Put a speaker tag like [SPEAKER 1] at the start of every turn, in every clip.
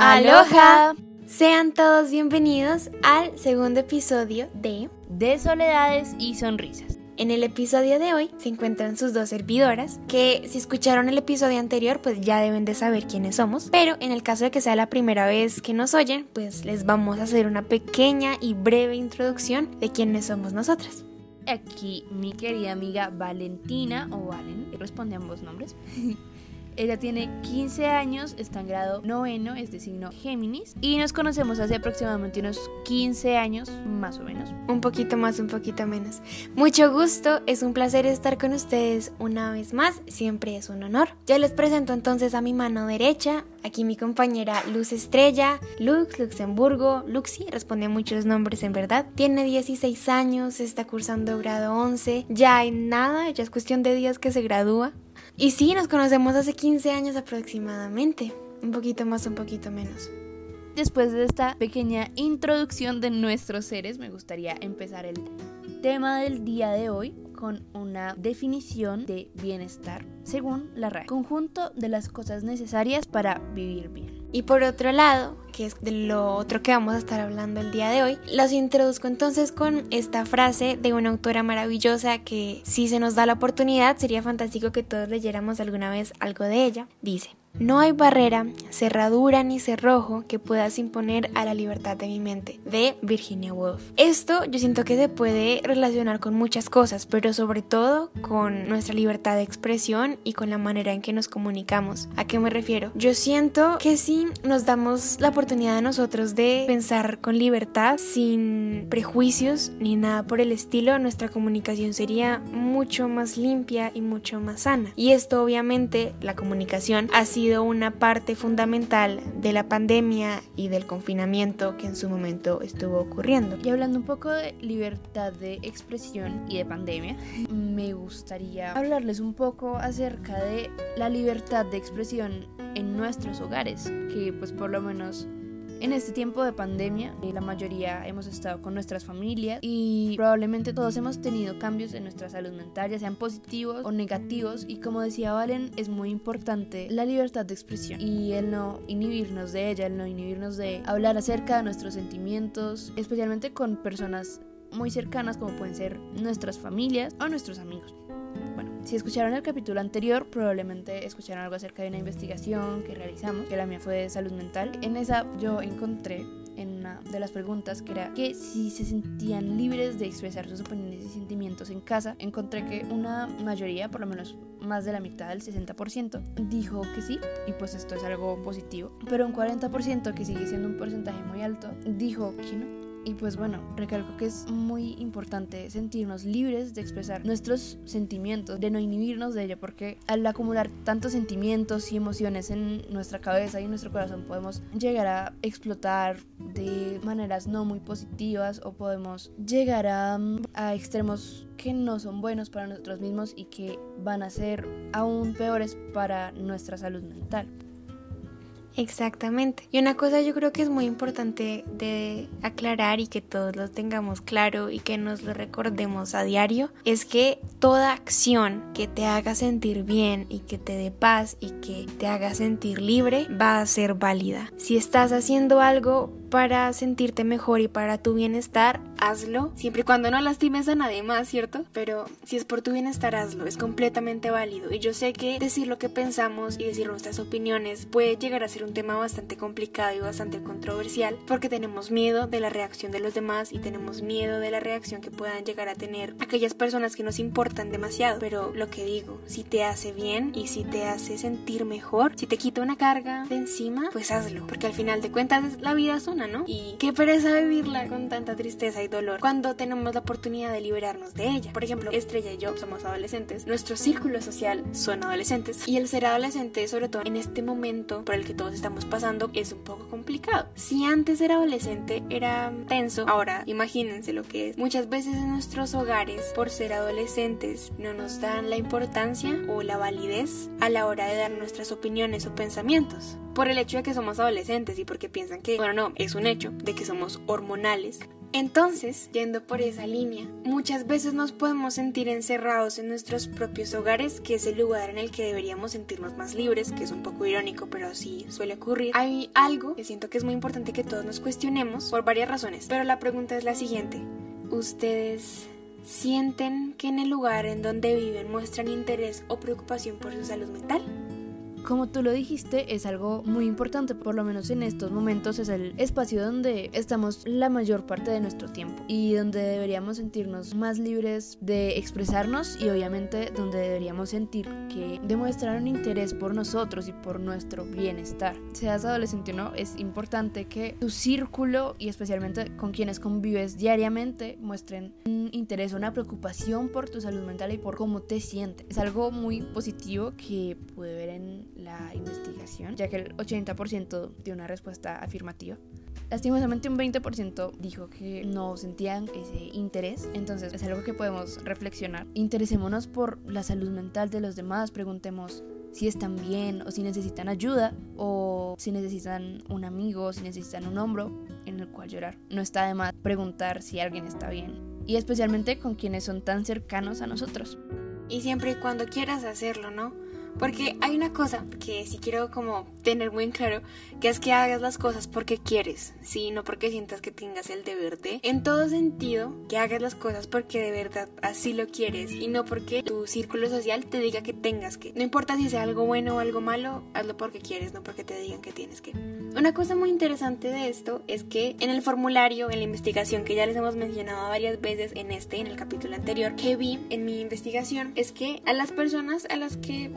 [SPEAKER 1] Aloha.
[SPEAKER 2] Sean todos bienvenidos al segundo episodio de
[SPEAKER 1] De soledades y sonrisas.
[SPEAKER 2] En el episodio de hoy se encuentran sus dos servidoras, que si escucharon el episodio anterior pues ya deben de saber quiénes somos, pero en el caso de que sea la primera vez que nos oyen, pues les vamos a hacer una pequeña y breve introducción de quiénes somos nosotras.
[SPEAKER 1] Aquí mi querida amiga Valentina o Valen, responde ambos nombres. Ella tiene 15 años, está en grado noveno, es de signo Géminis, y nos conocemos hace aproximadamente unos 15 años, más o menos.
[SPEAKER 2] Un poquito más, un poquito menos. Mucho gusto, es un placer estar con ustedes una vez más, siempre es un honor. Ya les presento entonces a mi mano derecha, aquí mi compañera Luz Estrella, Lux, Luxemburgo, Luxi, responde muchos nombres en verdad. Tiene 16 años, está cursando grado 11, ya en nada, ya es cuestión de días que se gradúa. Y sí, nos conocemos hace 15 años aproximadamente. Un poquito más, un poquito menos.
[SPEAKER 1] Después de esta pequeña introducción de nuestros seres, me gustaría empezar el tema del día de hoy con una definición de bienestar según la RAE. Conjunto de las cosas necesarias para vivir bien.
[SPEAKER 2] Y por otro lado, que es de lo otro que vamos a estar hablando el día de hoy, los introduzco entonces con esta frase de una autora maravillosa que si se nos da la oportunidad sería fantástico que todos leyéramos alguna vez algo de ella. Dice, no hay barrera, cerradura ni cerrojo que puedas imponer a la libertad de mi mente, de Virginia Woolf. Esto yo siento que se puede relacionar con muchas cosas, pero sobre todo con nuestra libertad de expresión y con la manera en que nos comunicamos. ¿A qué me refiero? Yo siento que si nos damos la oportunidad de nosotros de pensar con libertad, sin prejuicios ni nada por el estilo, nuestra comunicación sería mucho más limpia y mucho más sana. Y esto obviamente, la comunicación, ha sido una parte fundamental de la pandemia y del confinamiento que en su momento estuvo ocurriendo.
[SPEAKER 1] Y hablando un poco de libertad de expresión y de pandemia, me gustaría hablarles un poco acerca de la libertad de expresión en nuestros hogares, que pues por lo menos en este tiempo de pandemia, eh, la mayoría hemos estado con nuestras familias y probablemente todos hemos tenido cambios en nuestra salud mental, ya sean positivos o negativos. Y como decía Valen, es muy importante la libertad de expresión y el no inhibirnos de ella, el no inhibirnos de hablar acerca de nuestros sentimientos, especialmente con personas muy cercanas como pueden ser nuestras familias o nuestros amigos. Si escucharon el capítulo anterior, probablemente escucharon algo acerca de una investigación que realizamos, que la mía fue de salud mental. En esa yo encontré en una de las preguntas que era que si se sentían libres de expresar sus opiniones y sentimientos en casa, encontré que una mayoría, por lo menos más de la mitad, del 60%, dijo que sí, y pues esto es algo positivo, pero un 40%, que sigue siendo un porcentaje muy alto, dijo que no. Y pues bueno, recalco que es muy importante sentirnos libres de expresar nuestros sentimientos, de no inhibirnos de ello, porque al acumular tantos sentimientos y emociones en nuestra cabeza y en nuestro corazón podemos llegar a explotar de maneras no muy positivas o podemos llegar a, a extremos que no son buenos para nosotros mismos y que van a ser aún peores para nuestra salud mental.
[SPEAKER 2] Exactamente. Y una cosa yo creo que es muy importante de aclarar y que todos lo tengamos claro y que nos lo recordemos a diario es que toda acción que te haga sentir bien y que te dé paz y que te haga sentir libre va a ser válida. Si estás haciendo algo para sentirte mejor y para tu bienestar, hazlo, siempre y cuando no lastimes a nadie más, ¿cierto? Pero si es por tu bienestar, hazlo, es completamente válido. Y yo sé que decir lo que pensamos y decir nuestras opiniones puede llegar a ser un tema bastante complicado y bastante controversial, porque tenemos miedo de la reacción de los demás y tenemos miedo de la reacción que puedan llegar a tener aquellas personas que nos importan demasiado. Pero lo que digo, si te hace bien y si te hace sentir mejor, si te quita una carga de encima, pues hazlo, porque al final de cuentas la vida es una ¿no? Y qué pereza vivirla con tanta tristeza y dolor cuando tenemos la oportunidad de liberarnos de ella. Por ejemplo, Estrella y yo somos adolescentes, nuestro círculo social son adolescentes y el ser adolescente, sobre todo en este momento por el que todos estamos pasando, es un poco complicado. Si antes era adolescente era tenso, ahora imagínense lo que es. Muchas veces en nuestros hogares, por ser adolescentes, no nos dan la importancia o la validez a la hora de dar nuestras opiniones o pensamientos por el hecho de que somos adolescentes y porque piensan que, bueno, no, es un hecho de que somos hormonales Entonces, yendo por esa línea, muchas veces nos podemos sentir encerrados en nuestros propios hogares, que es el lugar en el que deberíamos sentirnos más libres, que es un poco irónico, pero sí suele ocurrir. Hay algo que siento que es muy importante que todos nos cuestionemos por varias razones, pero la pregunta es la siguiente. ¿Ustedes sienten que en el lugar en donde viven muestran interés o preocupación por su salud mental?
[SPEAKER 1] Como tú lo dijiste, es algo muy importante, por lo menos en estos momentos es el espacio donde estamos la mayor parte de nuestro tiempo y donde deberíamos sentirnos más libres de expresarnos y obviamente donde deberíamos sentir que demuestrar un interés por nosotros y por nuestro bienestar. Seas adolescente o no, es importante que tu círculo y especialmente con quienes convives diariamente muestren interés, una preocupación por tu salud mental y por cómo te sientes. Es algo muy positivo que pude ver en la investigación, ya que el 80% dio una respuesta afirmativa. Lastimosamente un 20% dijo que no sentían ese interés, entonces es algo que podemos reflexionar. Interesémonos por la salud mental de los demás, preguntemos si están bien o si necesitan ayuda o si necesitan un amigo, si necesitan un hombro en el cual llorar. No está de más preguntar si alguien está bien y especialmente con quienes son tan cercanos a nosotros.
[SPEAKER 2] Y siempre y cuando quieras hacerlo, ¿no? Porque hay una cosa que sí quiero como tener muy en claro, que es que hagas las cosas porque quieres, sí, no porque sientas que tengas el deber de. En todo sentido, que hagas las cosas porque de verdad así lo quieres y no porque tu círculo social te diga que tengas que. No importa si sea algo bueno o algo malo, hazlo porque quieres, no porque te digan que tienes que. Una cosa muy interesante de esto es que en el formulario, en la investigación que ya les hemos mencionado varias veces en este, en el capítulo anterior, que vi en mi investigación, es que a las personas a las que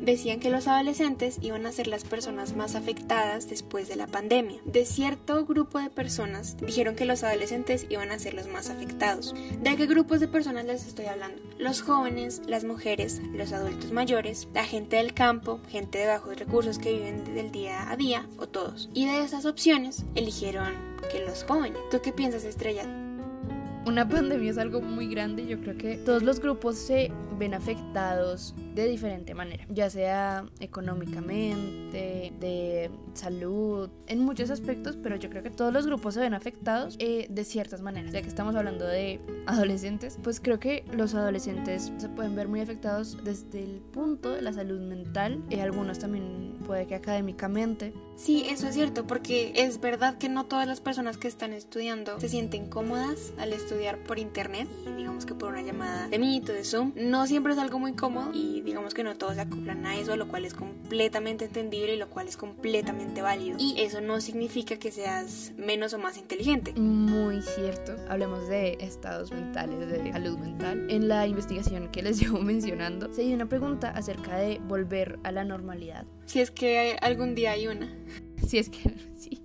[SPEAKER 2] decían que los adolescentes iban a ser las personas más afectadas después de la pandemia. De cierto grupo de personas dijeron que los adolescentes iban a ser los más afectados. ¿De qué grupos de personas les estoy hablando? Los jóvenes, las mujeres, los adultos mayores, la gente del campo, gente de bajos recursos que viven del día a día o todos. Y de esas opciones eligieron que los jóvenes. ¿Tú qué piensas, Estrella?
[SPEAKER 1] Una pandemia es algo muy grande, yo creo que todos los grupos se ven afectados de diferente manera, ya sea económicamente, de salud, en muchos aspectos, pero yo creo que todos los grupos se ven afectados eh, de ciertas maneras. Ya que estamos hablando de adolescentes, pues creo que los adolescentes se pueden ver muy afectados desde el punto de la salud mental, y algunos también puede que académicamente.
[SPEAKER 2] Sí, eso es cierto, porque es verdad que no todas las personas que están estudiando se sienten cómodas al estudiar por internet y digamos que por una llamada de Meet o de Zoom. No siempre es algo muy cómodo y digamos que no todos se acoplan a eso, lo cual es completamente entendible y lo cual es completamente válido. Y eso no significa que seas menos o más inteligente.
[SPEAKER 1] Muy cierto. Hablemos de estados mentales, de salud mental. En la investigación que les llevo mencionando, se hizo una pregunta acerca de volver a la normalidad.
[SPEAKER 2] Si es que algún día hay una.
[SPEAKER 1] Si es que sí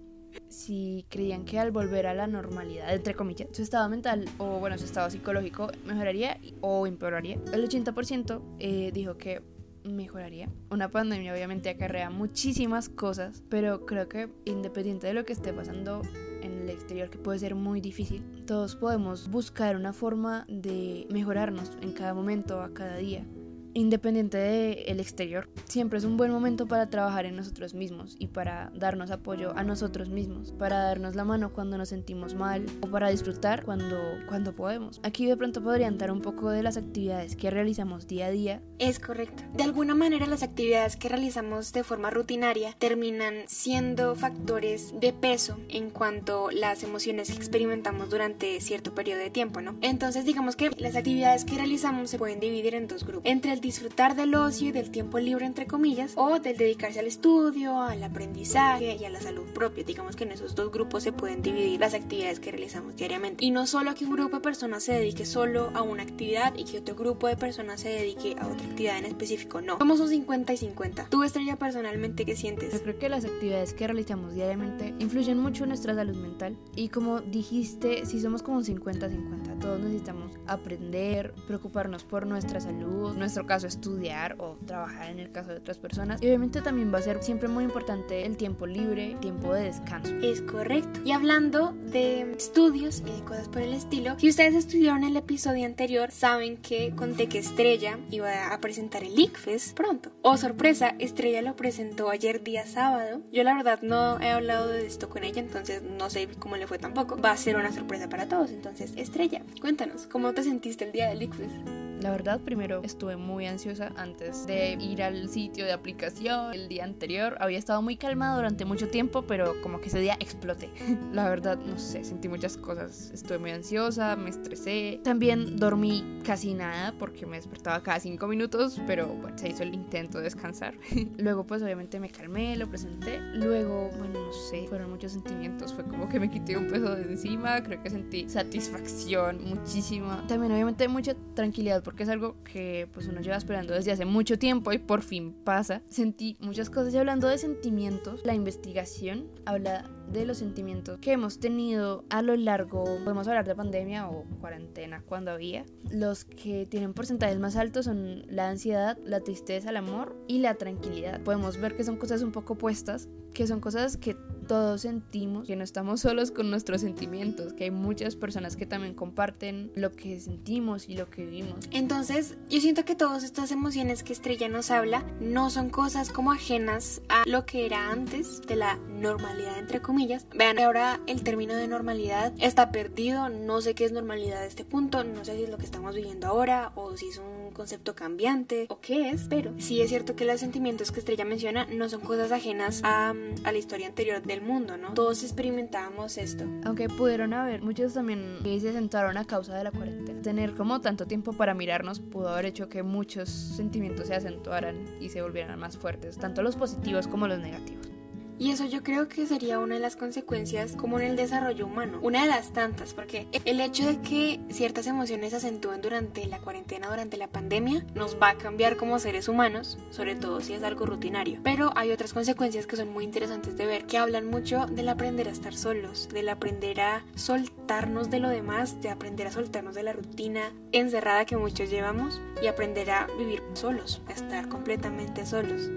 [SPEAKER 1] si creían que al volver a la normalidad, entre comillas, su estado mental o bueno, su estado psicológico mejoraría o empeoraría. El 80% eh, dijo que mejoraría. Una pandemia obviamente acarrea muchísimas cosas, pero creo que independiente de lo que esté pasando en el exterior, que puede ser muy difícil, todos podemos buscar una forma de mejorarnos en cada momento, a cada día independiente del exterior. Siempre es un buen momento para trabajar en nosotros mismos y para darnos apoyo a nosotros mismos, para darnos la mano cuando nos sentimos mal o para disfrutar cuando, cuando podemos. Aquí de pronto podrían dar un poco de las actividades que realizamos día a día.
[SPEAKER 2] Es correcto. De alguna manera las actividades que realizamos de forma rutinaria terminan siendo factores de peso en cuanto las emociones que experimentamos durante cierto periodo de tiempo, ¿no? Entonces digamos que las actividades que realizamos se pueden dividir en dos grupos. Entre disfrutar del ocio y del tiempo libre, entre comillas, o del dedicarse al estudio, al aprendizaje y a la salud propia. Digamos que en esos dos grupos se pueden dividir las actividades que realizamos diariamente. Y no solo que un grupo de personas se dedique solo a una actividad y que otro grupo de personas se dedique a otra actividad en específico, no. Somos un 50 y 50. ¿Tú, Estrella, personalmente qué sientes?
[SPEAKER 1] Yo creo que las actividades que realizamos diariamente influyen mucho en nuestra salud mental. Y como dijiste, si somos como un 50-50, todos necesitamos aprender, preocuparnos por nuestra salud, nuestro caso estudiar o trabajar en el caso de otras personas. Y obviamente también va a ser siempre muy importante el tiempo libre, tiempo de descanso.
[SPEAKER 2] Es correcto. Y hablando de estudios y de cosas por el estilo, si ustedes estudiaron el episodio anterior, saben que conté que Estrella iba a presentar el ICFES pronto. Oh, sorpresa, Estrella lo presentó ayer día sábado. Yo la verdad no he hablado de esto con ella, entonces no sé cómo le fue tampoco. Va a ser una sorpresa para todos. Entonces, Estrella, cuéntanos, ¿cómo te sentiste el día del ICFES?
[SPEAKER 1] La verdad, primero estuve muy ansiosa antes de ir al sitio de aplicación. El día anterior había estado muy calmada durante mucho tiempo, pero como que ese día exploté. La verdad, no sé, sentí muchas cosas. Estuve muy ansiosa, me estresé. También dormí casi nada porque me despertaba cada cinco minutos, pero bueno, se hizo el intento de descansar. Luego, pues obviamente me calmé, lo presenté. Luego, bueno, no sé, fueron muchos sentimientos. Fue como que me quité un peso de encima. Creo que sentí satisfacción muchísima. También, obviamente, mucha tranquilidad porque es algo que pues uno lleva esperando desde hace mucho tiempo y por fin pasa. Sentí muchas cosas y hablando de sentimientos, la investigación habla de los sentimientos que hemos tenido a lo largo, podemos hablar de pandemia o cuarentena cuando había. Los que tienen porcentajes más altos son la ansiedad, la tristeza, el amor y la tranquilidad. Podemos ver que son cosas un poco opuestas, que son cosas que todos sentimos, que no estamos solos con nuestros sentimientos, que hay muchas personas que también comparten lo que sentimos y lo que vivimos.
[SPEAKER 2] Entonces, yo siento que todas estas emociones que Estrella nos habla no son cosas como ajenas a lo que era antes de la normalidad, entre comillas. Vean, ahora el término de normalidad está perdido, no sé qué es normalidad a este punto, no sé si es lo que estamos viviendo ahora o si es un concepto cambiante o qué es, pero sí es cierto que los sentimientos que Estrella menciona no son cosas ajenas a, a la historia anterior del mundo, ¿no? Todos experimentábamos esto.
[SPEAKER 1] Aunque pudieron haber, muchos también que se sentaron a causa de la cuarentena. Tener como tanto tiempo para mirarnos pudo haber hecho que muchos sentimientos se acentuaran y se volvieran más fuertes, tanto los positivos como los negativos.
[SPEAKER 2] Y eso yo creo que sería una de las consecuencias como en el desarrollo humano, una de las tantas, porque el hecho de que ciertas emociones se acentúen durante la cuarentena, durante la pandemia, nos va a cambiar como seres humanos, sobre todo si es algo rutinario. Pero hay otras consecuencias que son muy interesantes de ver, que hablan mucho del aprender a estar solos, del aprender a soltarnos de lo demás, de aprender a soltarnos de la rutina encerrada que muchos llevamos y aprender a vivir solos, a estar completamente solos.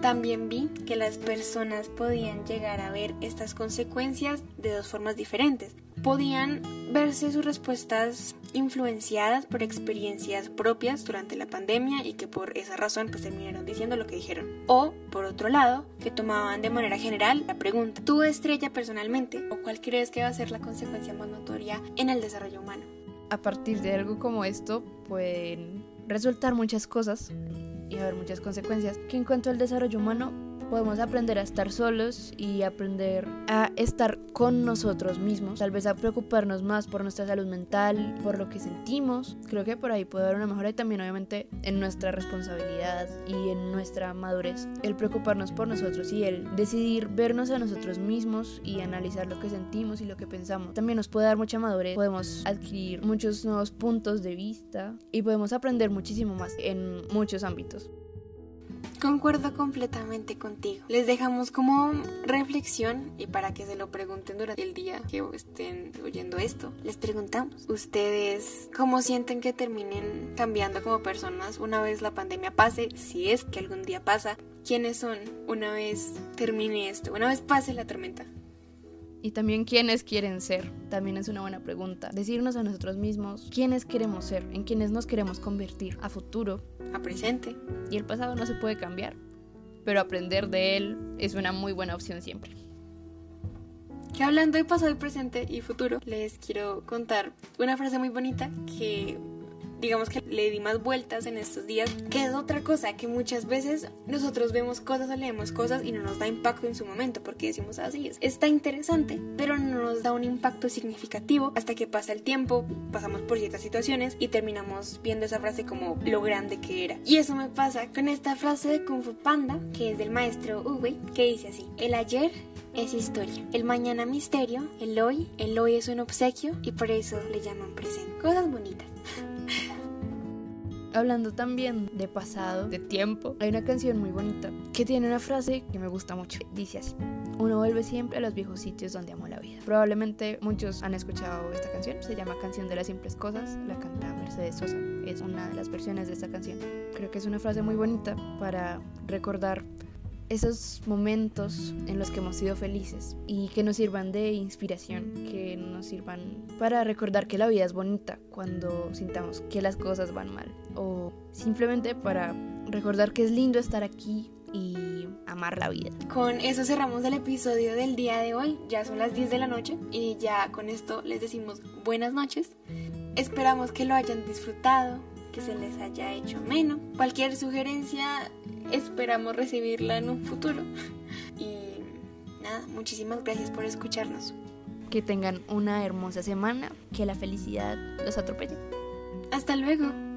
[SPEAKER 2] También vi que las personas podían llegar a ver estas consecuencias de dos formas diferentes. Podían verse sus respuestas influenciadas por experiencias propias durante la pandemia y que por esa razón pues terminaron diciendo lo que dijeron. O, por otro lado, que tomaban de manera general la pregunta, ¿tú estrella personalmente o cuál crees que va a ser la consecuencia más notoria en el desarrollo humano?
[SPEAKER 1] A partir de algo como esto pueden resultar muchas cosas y haber muchas consecuencias. Que en cuanto al desarrollo humano, podemos aprender a estar solos y aprender a estar con nosotros mismos, tal vez a preocuparnos más por nuestra salud mental, por lo que sentimos. Creo que por ahí puede haber una mejora y también obviamente en nuestra responsabilidad y en nuestra madurez, el preocuparnos por nosotros y el decidir vernos a nosotros mismos y analizar lo que sentimos y lo que pensamos. También nos puede dar mucha madurez, podemos adquirir muchos nuevos puntos de vista y podemos aprender muchísimo más en muchos ámbitos.
[SPEAKER 2] Concuerdo completamente contigo. Les dejamos como reflexión y para que se lo pregunten durante el día que estén oyendo esto, les preguntamos, ¿ustedes cómo sienten que terminen cambiando como personas una vez la pandemia pase? Si es que algún día pasa, ¿quiénes son una vez termine esto? Una vez pase la tormenta.
[SPEAKER 1] Y también quiénes quieren ser, también es una buena pregunta. Decirnos a nosotros mismos quiénes queremos ser, en quiénes nos queremos convertir a futuro,
[SPEAKER 2] a presente.
[SPEAKER 1] Y el pasado no se puede cambiar, pero aprender de él es una muy buena opción siempre.
[SPEAKER 2] Que hablando de pasado y presente y futuro, les quiero contar una frase muy bonita que digamos que le di más vueltas en estos días, que es otra cosa que muchas veces nosotros vemos cosas o leemos cosas y no nos da impacto en su momento porque decimos así, es, está interesante, pero no nos da un impacto significativo hasta que pasa el tiempo, pasamos por ciertas situaciones y terminamos viendo esa frase como lo grande que era. Y eso me pasa con esta frase de Kung Fu Panda, que es del maestro Uwe, que dice así, el ayer es historia, el mañana misterio, el hoy, el hoy es un obsequio y por eso le llaman presente. Cosas bonitas.
[SPEAKER 1] Hablando también de pasado, de tiempo, hay una canción muy bonita que tiene una frase que me gusta mucho. Dice así, uno vuelve siempre a los viejos sitios donde amó la vida. Probablemente muchos han escuchado esta canción, se llama Canción de las Simples Cosas, la canta Mercedes Sosa. Es una de las versiones de esta canción. Creo que es una frase muy bonita para recordar esos momentos en los que hemos sido felices y que nos sirvan de inspiración, que nos sirvan para recordar que la vida es bonita cuando sintamos que las cosas van mal o simplemente para recordar que es lindo estar aquí y amar la vida.
[SPEAKER 2] Con eso cerramos el episodio del día de hoy. Ya son las 10 de la noche y ya con esto les decimos buenas noches. Esperamos que lo hayan disfrutado, que se les haya hecho menos. Cualquier sugerencia esperamos recibirla en un futuro. Y nada, muchísimas gracias por escucharnos.
[SPEAKER 1] Que tengan una hermosa semana, que la felicidad los atropelle.
[SPEAKER 2] Hasta luego.